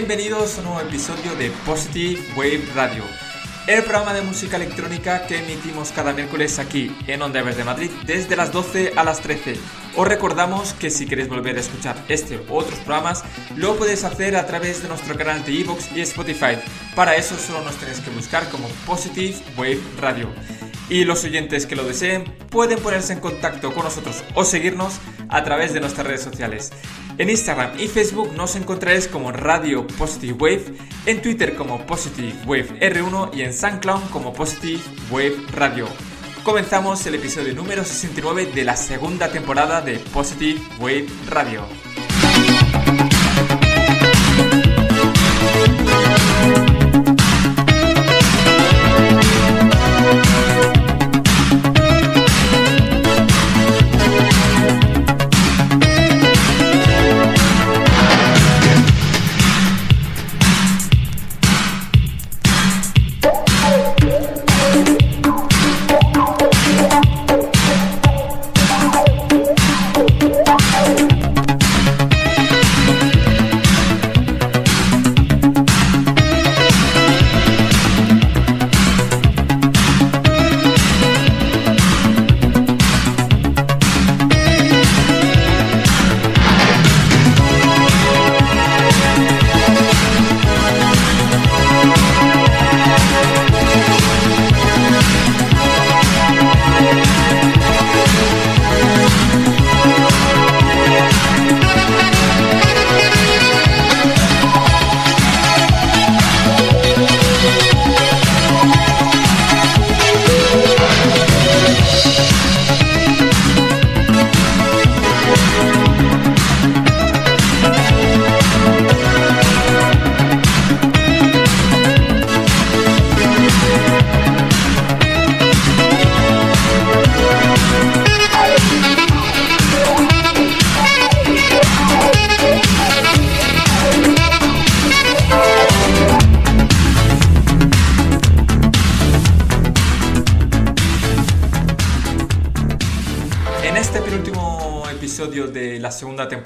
bienvenidos a un nuevo episodio de Positive Wave Radio, el programa de música electrónica que emitimos cada miércoles aquí en Onda de Madrid desde las 12 a las 13. Os recordamos que si queréis volver a escuchar este u otros programas, lo podéis hacer a través de nuestro canal de Evox y Spotify. Para eso solo nos tenéis que buscar como Positive Wave Radio y los oyentes que lo deseen pueden ponerse en contacto con nosotros o seguirnos a través de nuestras redes sociales. En Instagram y Facebook nos encontraréis como Radio Positive Wave, en Twitter como Positive Wave R1 y en SoundCloud como Positive Wave Radio. Comenzamos el episodio número 69 de la segunda temporada de Positive Wave Radio.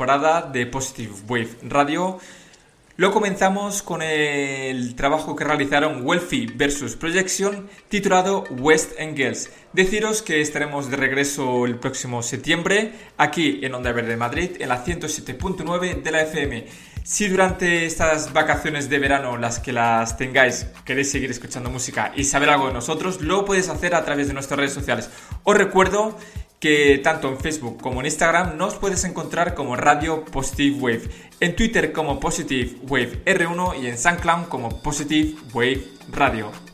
De Positive Wave Radio. Lo comenzamos con el trabajo que realizaron Wealthy vs Projection titulado West Angles. Deciros que estaremos de regreso el próximo septiembre aquí en Onda Verde Madrid en la 107.9 de la FM. Si durante estas vacaciones de verano, las que las tengáis, queréis seguir escuchando música y saber algo de nosotros, lo podéis hacer a través de nuestras redes sociales. Os recuerdo que tanto en Facebook como en Instagram nos puedes encontrar como Radio Positive Wave, en Twitter como Positive Wave R1 y en SoundCloud como Positive Wave Radio.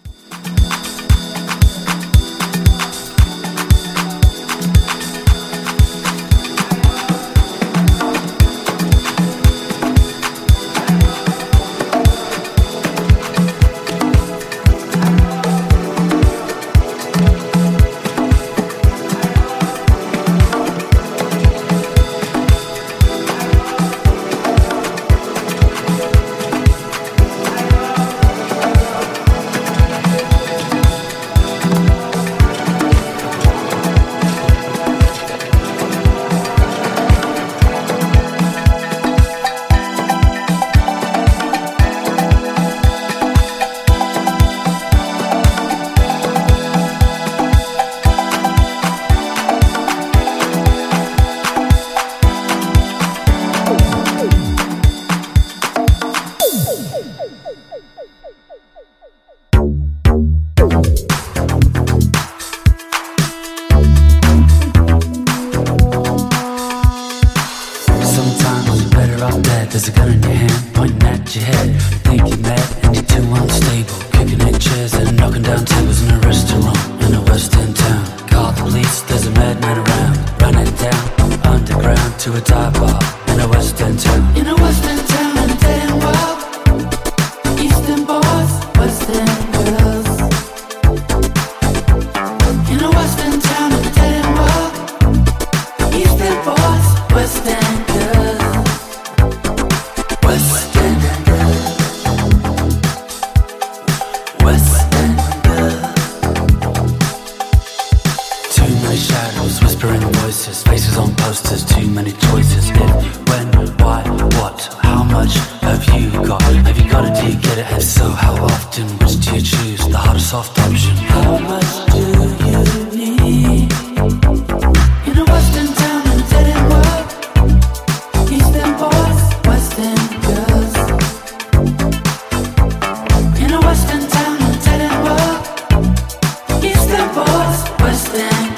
back.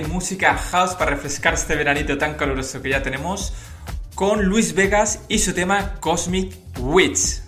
Música house para refrescar este veranito tan caluroso que ya tenemos con Luis Vegas y su tema Cosmic Witch.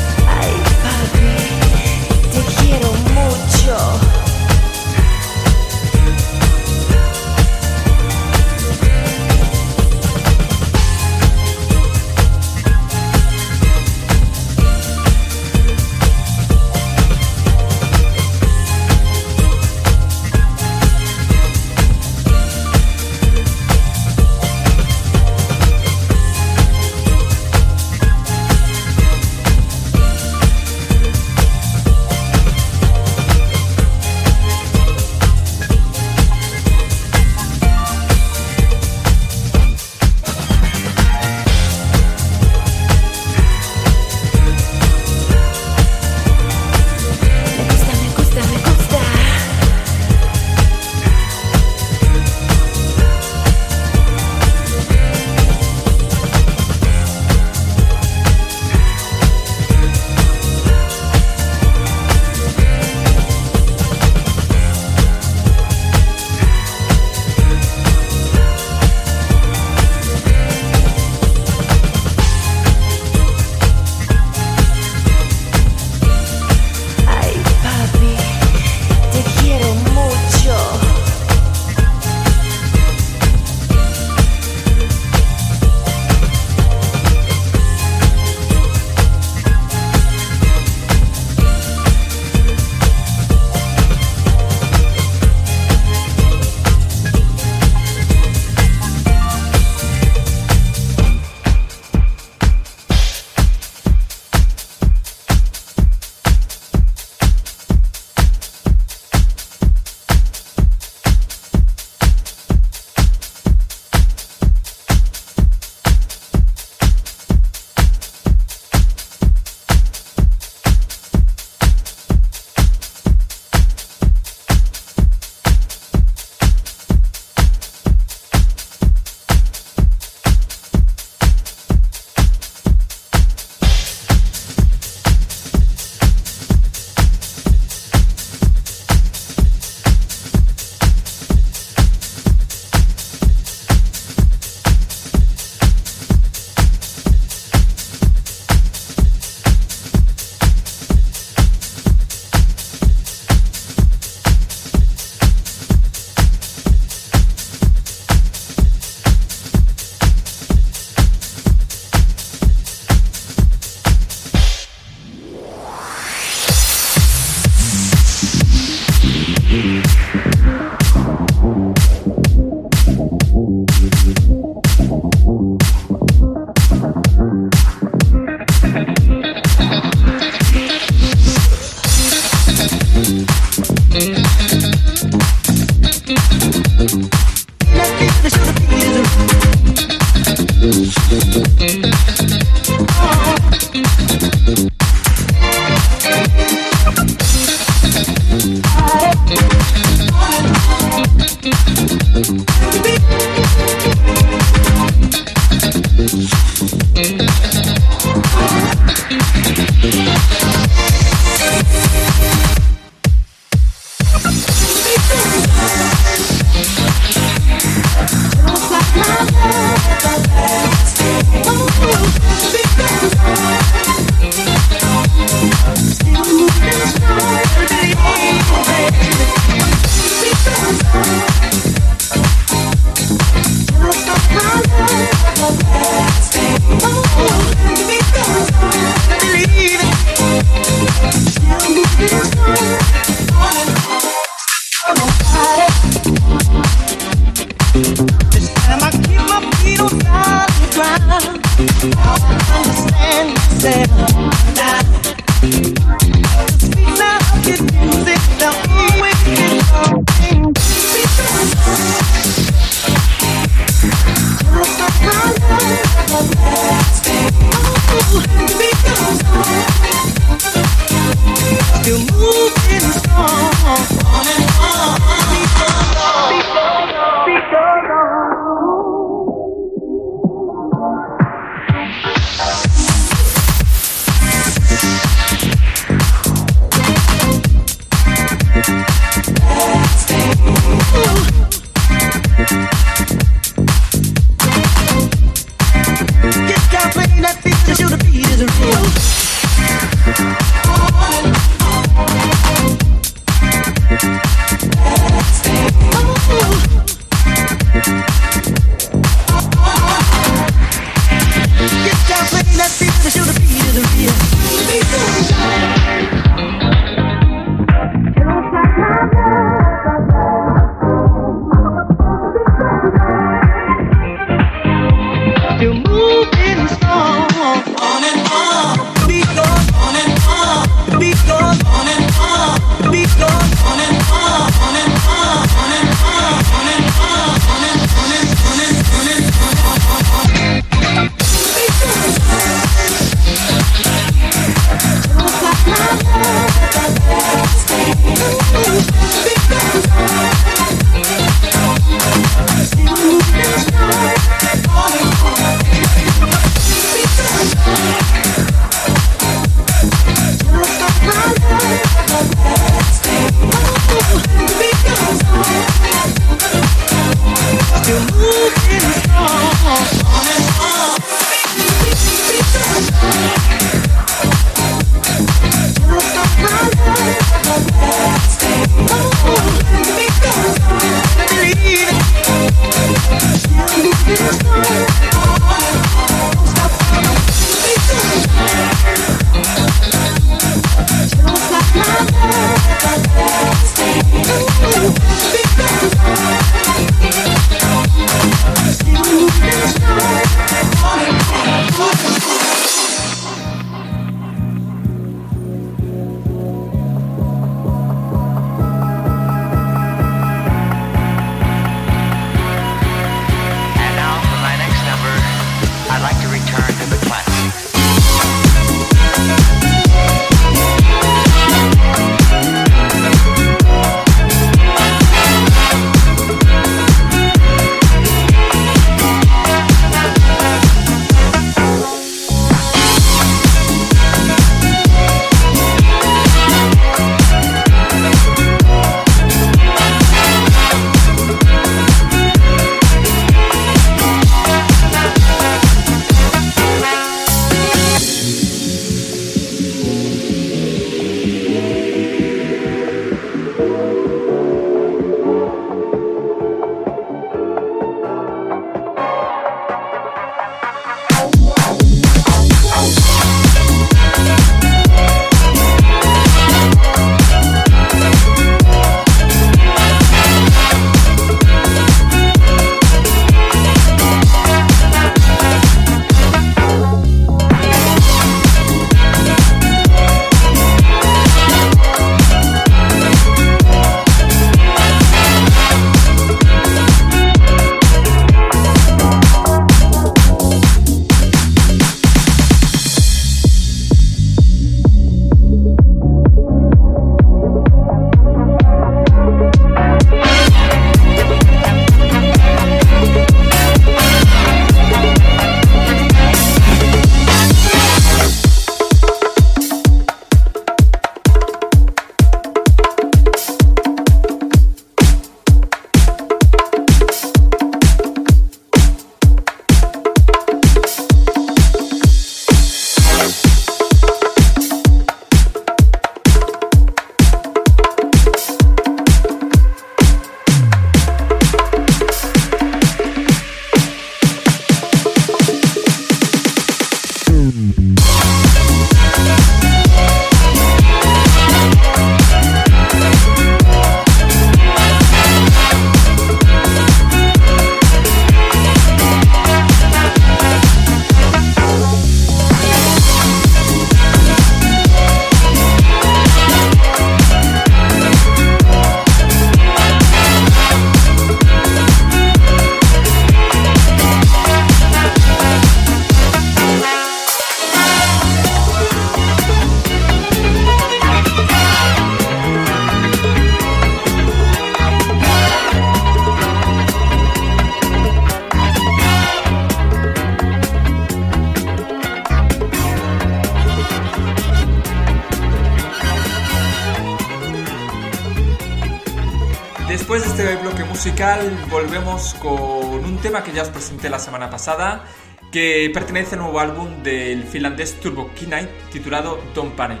Musical volvemos con un tema que ya os presenté la semana pasada, que pertenece al nuevo álbum del finlandés Turbo Knight titulado Don't Panic.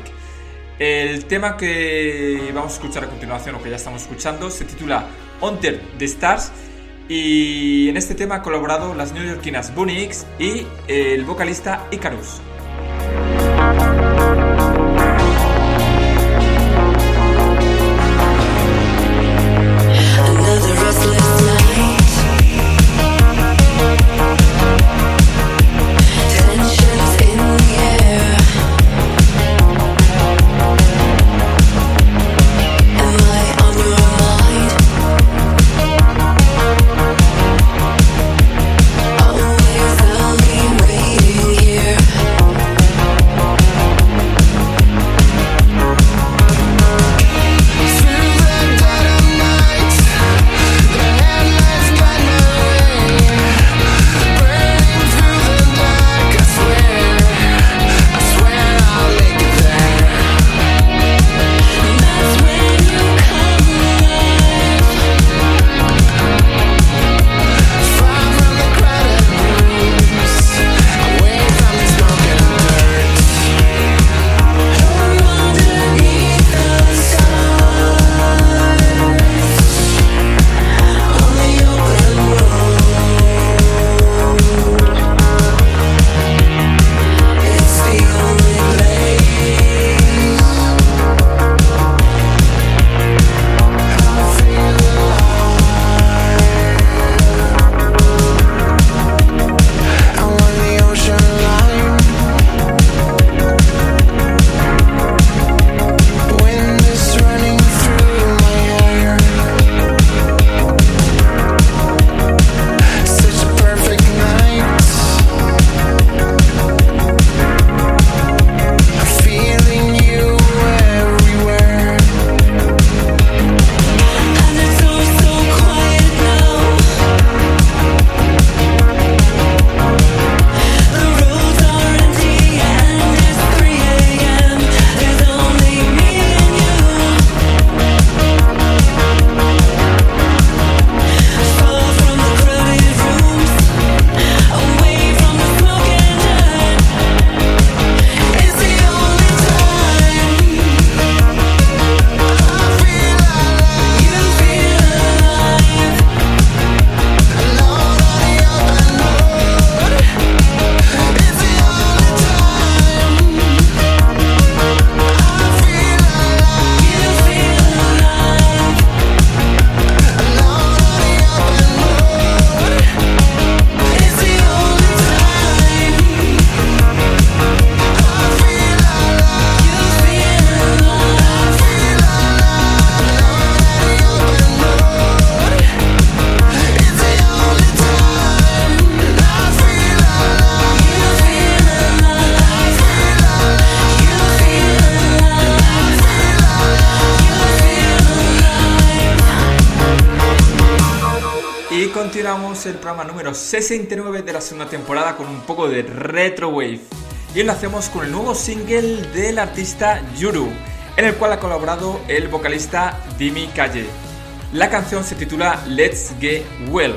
El tema que vamos a escuchar a continuación, o que ya estamos escuchando, se titula Hunter the Stars y en este tema ha colaborado las neoyorquinas Bunny X y el vocalista Icarus. El programa número 69 de la segunda temporada con un poco de retro wave. Y lo hacemos con el nuevo single del artista Yuru, en el cual ha colaborado el vocalista Dimi Calle. La canción se titula Let's Get Well.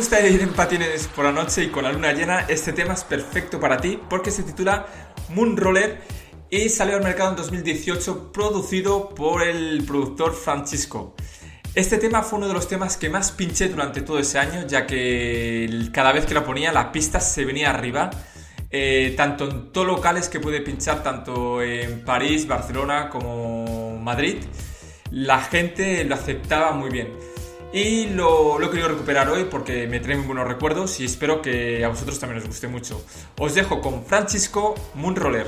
Gusta ir en patines por la noche y con la luna llena, este tema es perfecto para ti porque se titula Moon Roller y salió al mercado en 2018 producido por el productor Francisco. Este tema fue uno de los temas que más pinché durante todo ese año, ya que cada vez que lo ponía la pista se venía arriba, eh, tanto en todos locales que puede pinchar, tanto en París, Barcelona como Madrid, la gente lo aceptaba muy bien. Y lo, lo he querido recuperar hoy porque me trae muy buenos recuerdos y espero que a vosotros también os guste mucho. Os dejo con Francisco Moonroller.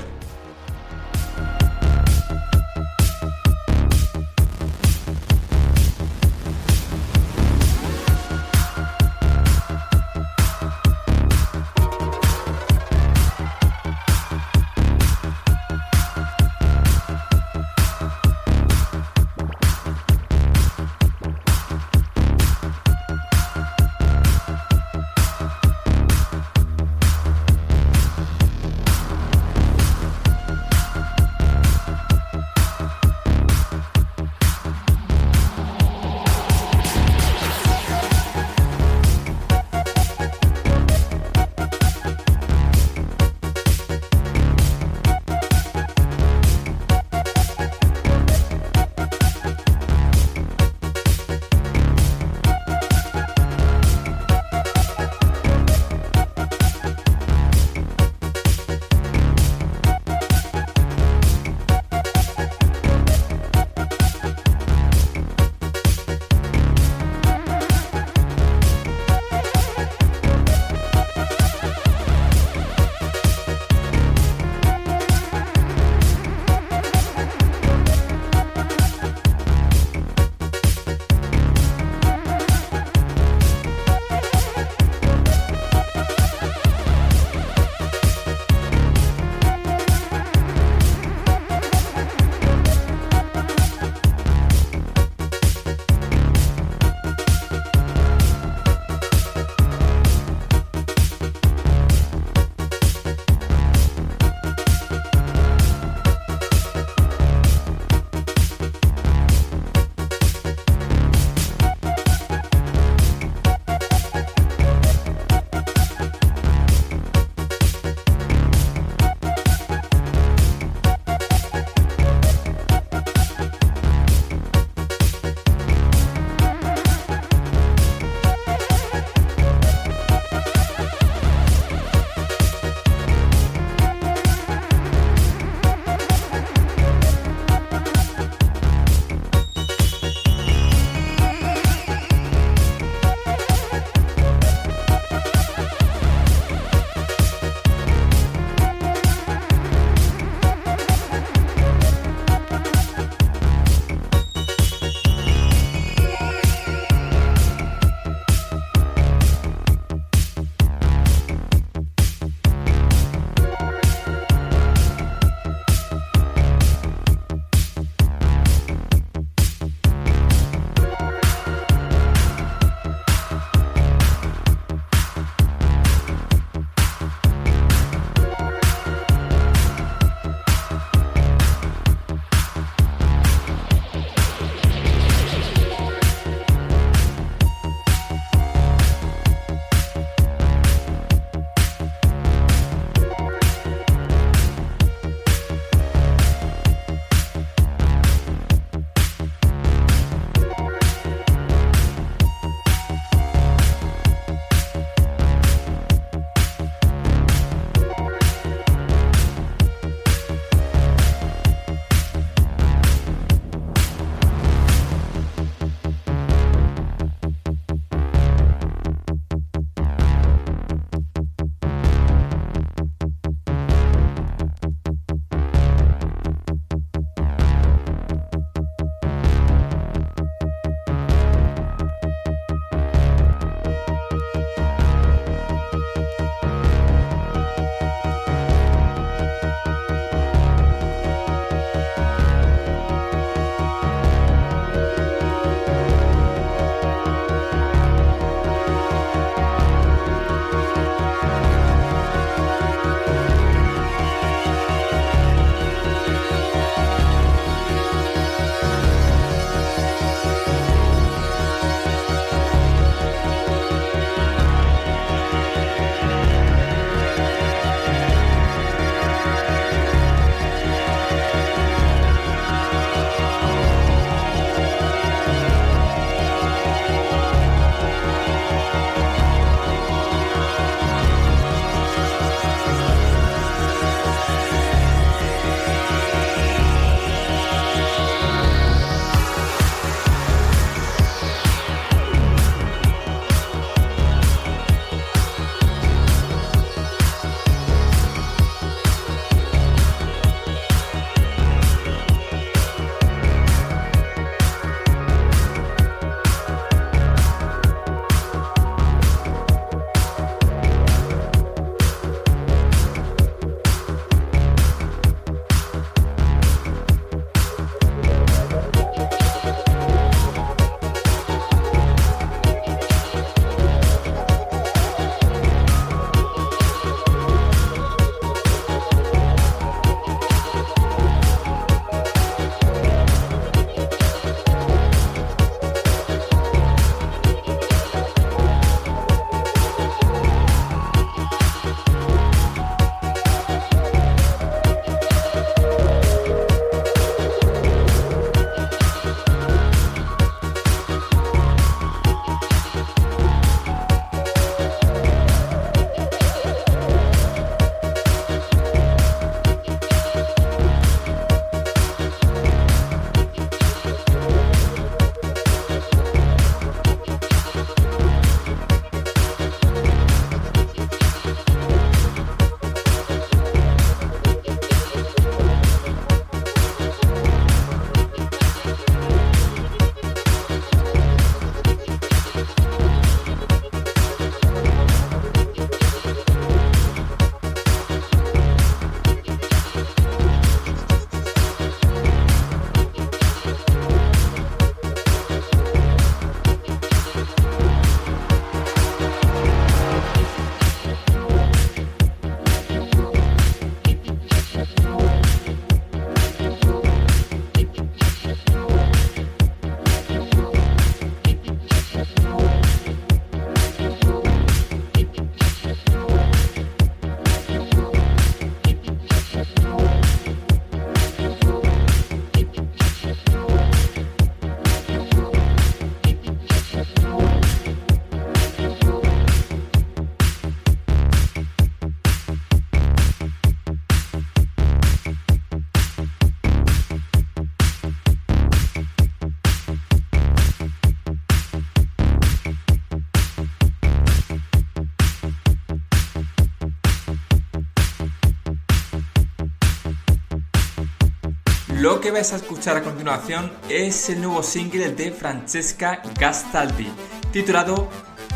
Que vais a escuchar a continuación es el nuevo single de Francesca Gastaldi, titulado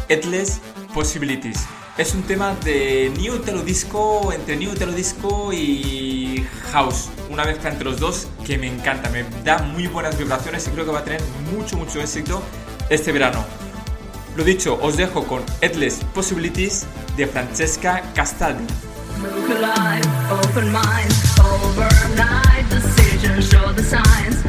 Endless Possibilities. Es un tema de New Telo Disco, entre New Telo Disco y House, una mezcla entre los dos que me encanta, me da muy buenas vibraciones y creo que va a tener mucho, mucho éxito este verano. Lo dicho, os dejo con Endless Possibilities de Francesca Castaldi. open minds. Overnight decisions show the signs.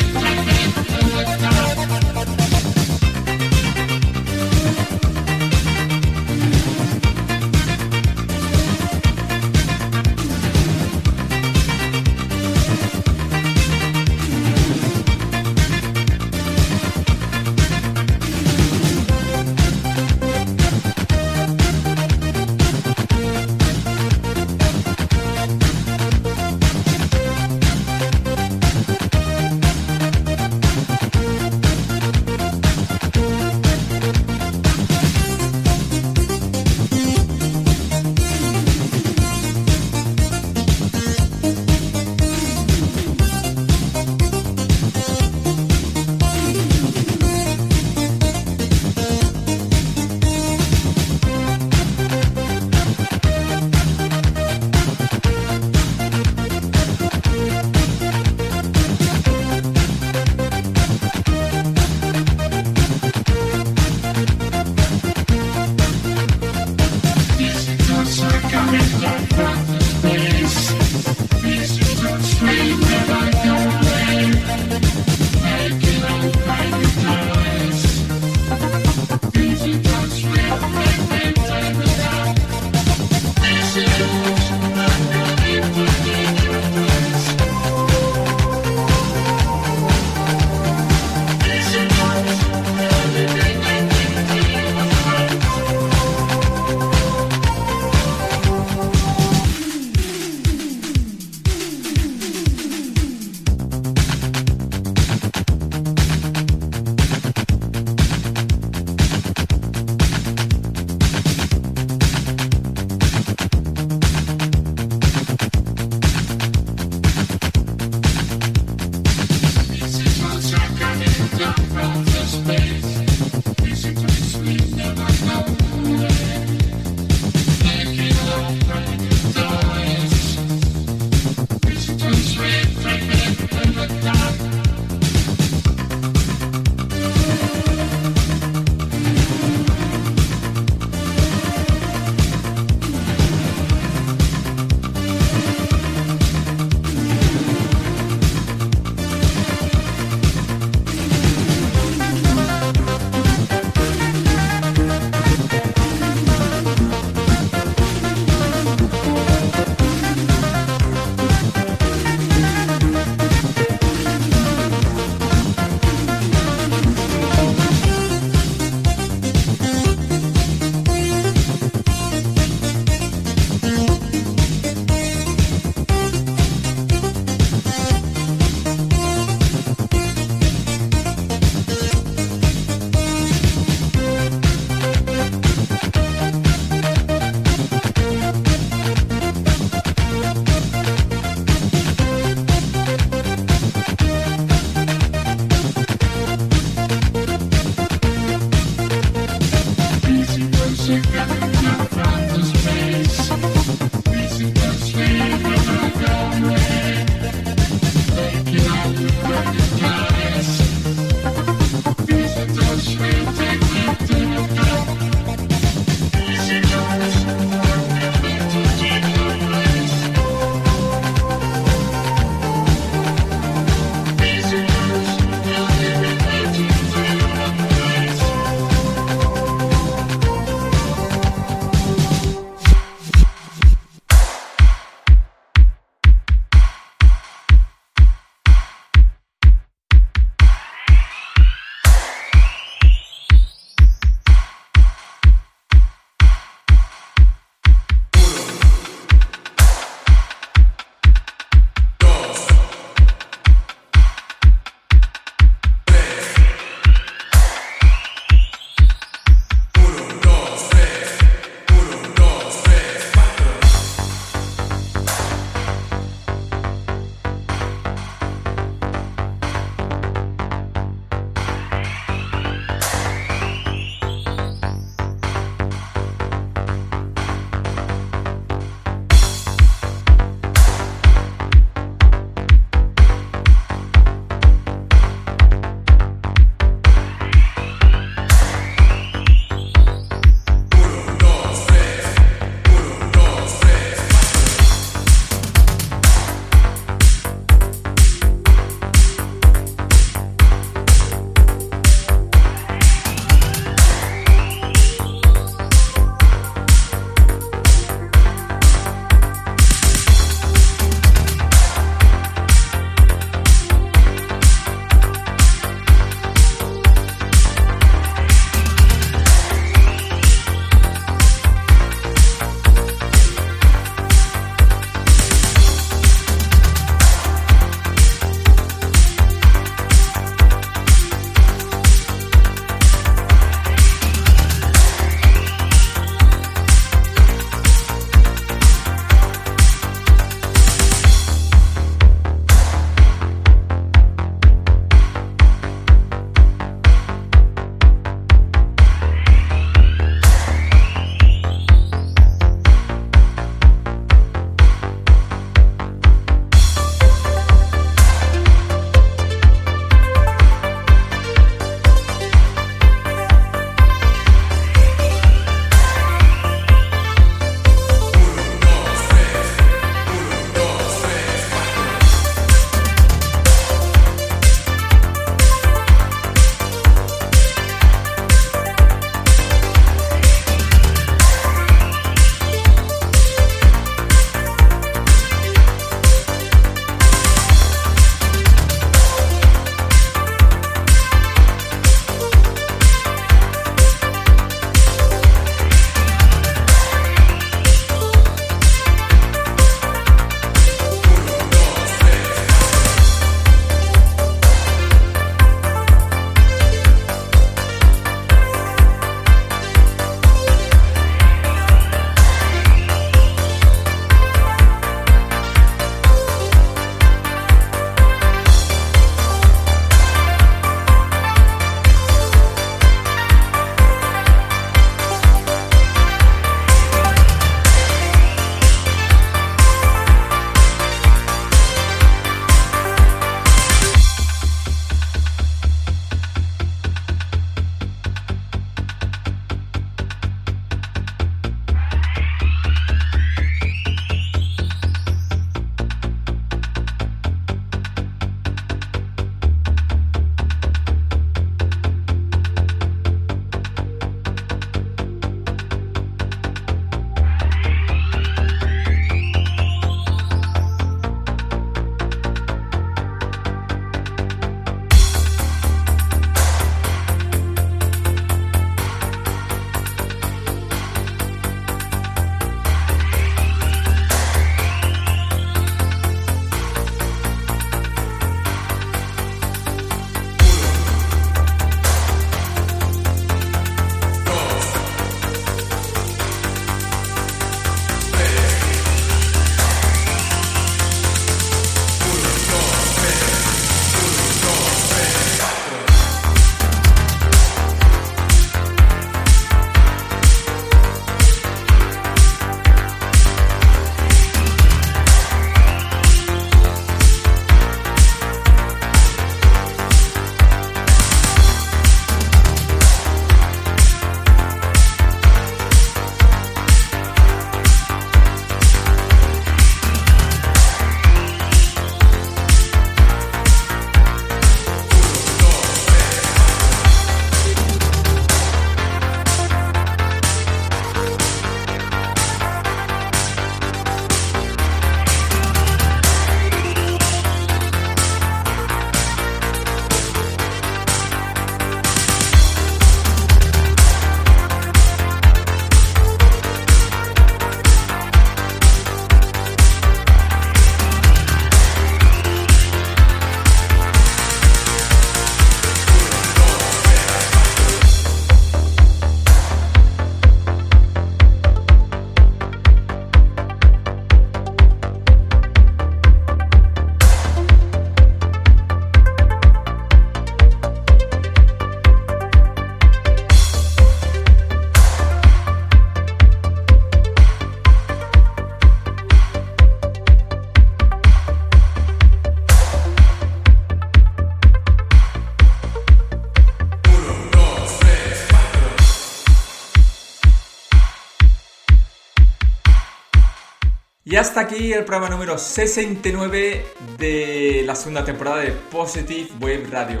Hasta aquí el programa número 69 de la segunda temporada de Positive Wave Radio.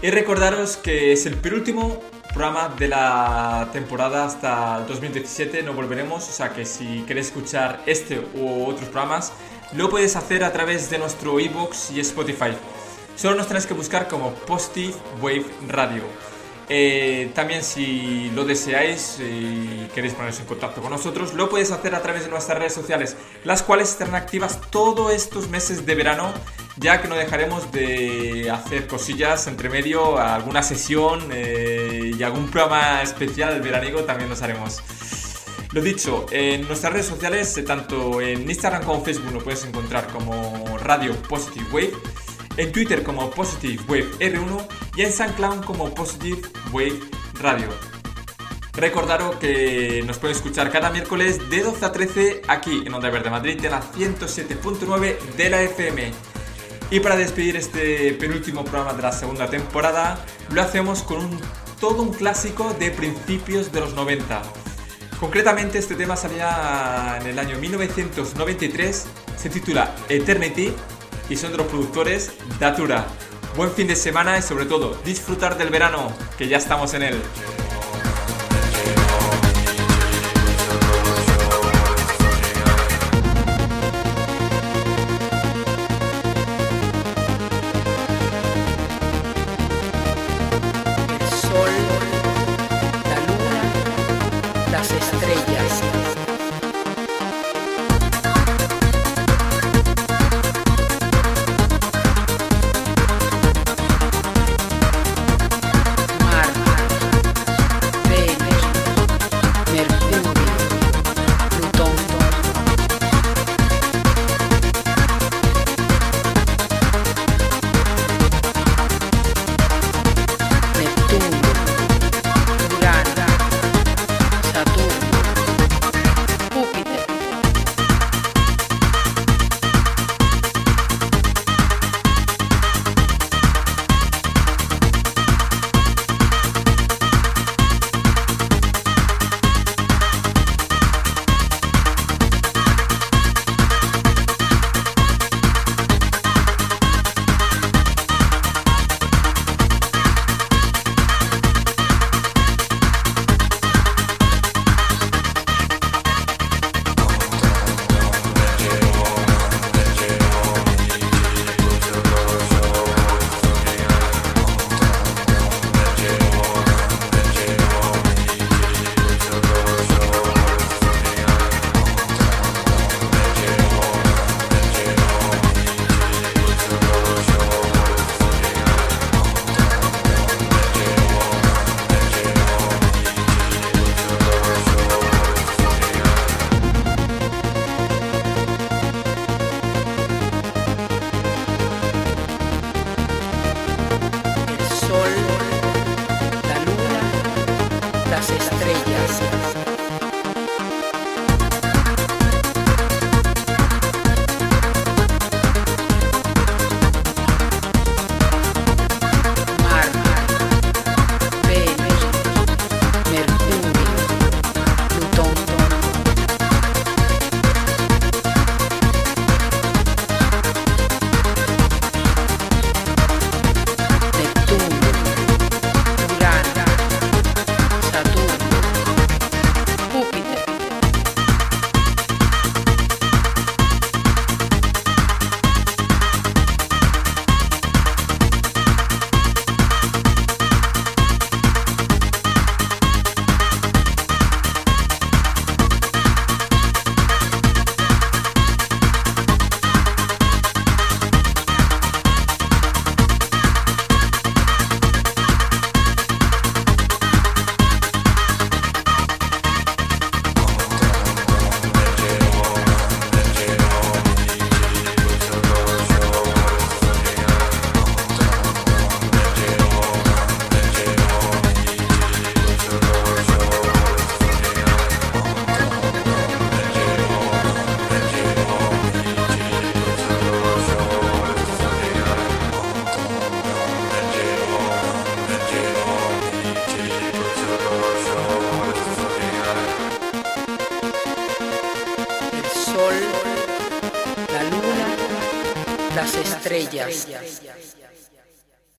Y recordaros que es el penúltimo programa de la temporada hasta 2017, no volveremos, o sea que si queréis escuchar este u otros programas, lo puedes hacer a través de nuestro iBox y Spotify. Solo nos tenéis que buscar como Positive Wave Radio. Eh, también si lo deseáis y queréis poneros en contacto con nosotros, lo podéis hacer a través de nuestras redes sociales, las cuales estarán activas todos estos meses de verano, ya que no dejaremos de hacer cosillas entre medio, alguna sesión eh, y algún programa especial veraniego también nos haremos. Lo dicho, en nuestras redes sociales, eh, tanto en Instagram como Facebook, lo puedes encontrar como Radio Positive Wave en Twitter como Positive Wave R1 y en SoundCloud como Positive Wave Radio. Recordaros que nos pueden escuchar cada miércoles de 12 a 13 aquí en Onda Verde Madrid en la 107.9 de la FM. Y para despedir este penúltimo programa de la segunda temporada, lo hacemos con todo un clásico de principios de los 90. Concretamente este tema salía en el año 1993, se titula Eternity y son de los productores Datura. Buen fin de semana y sobre todo disfrutar del verano, que ya estamos en él.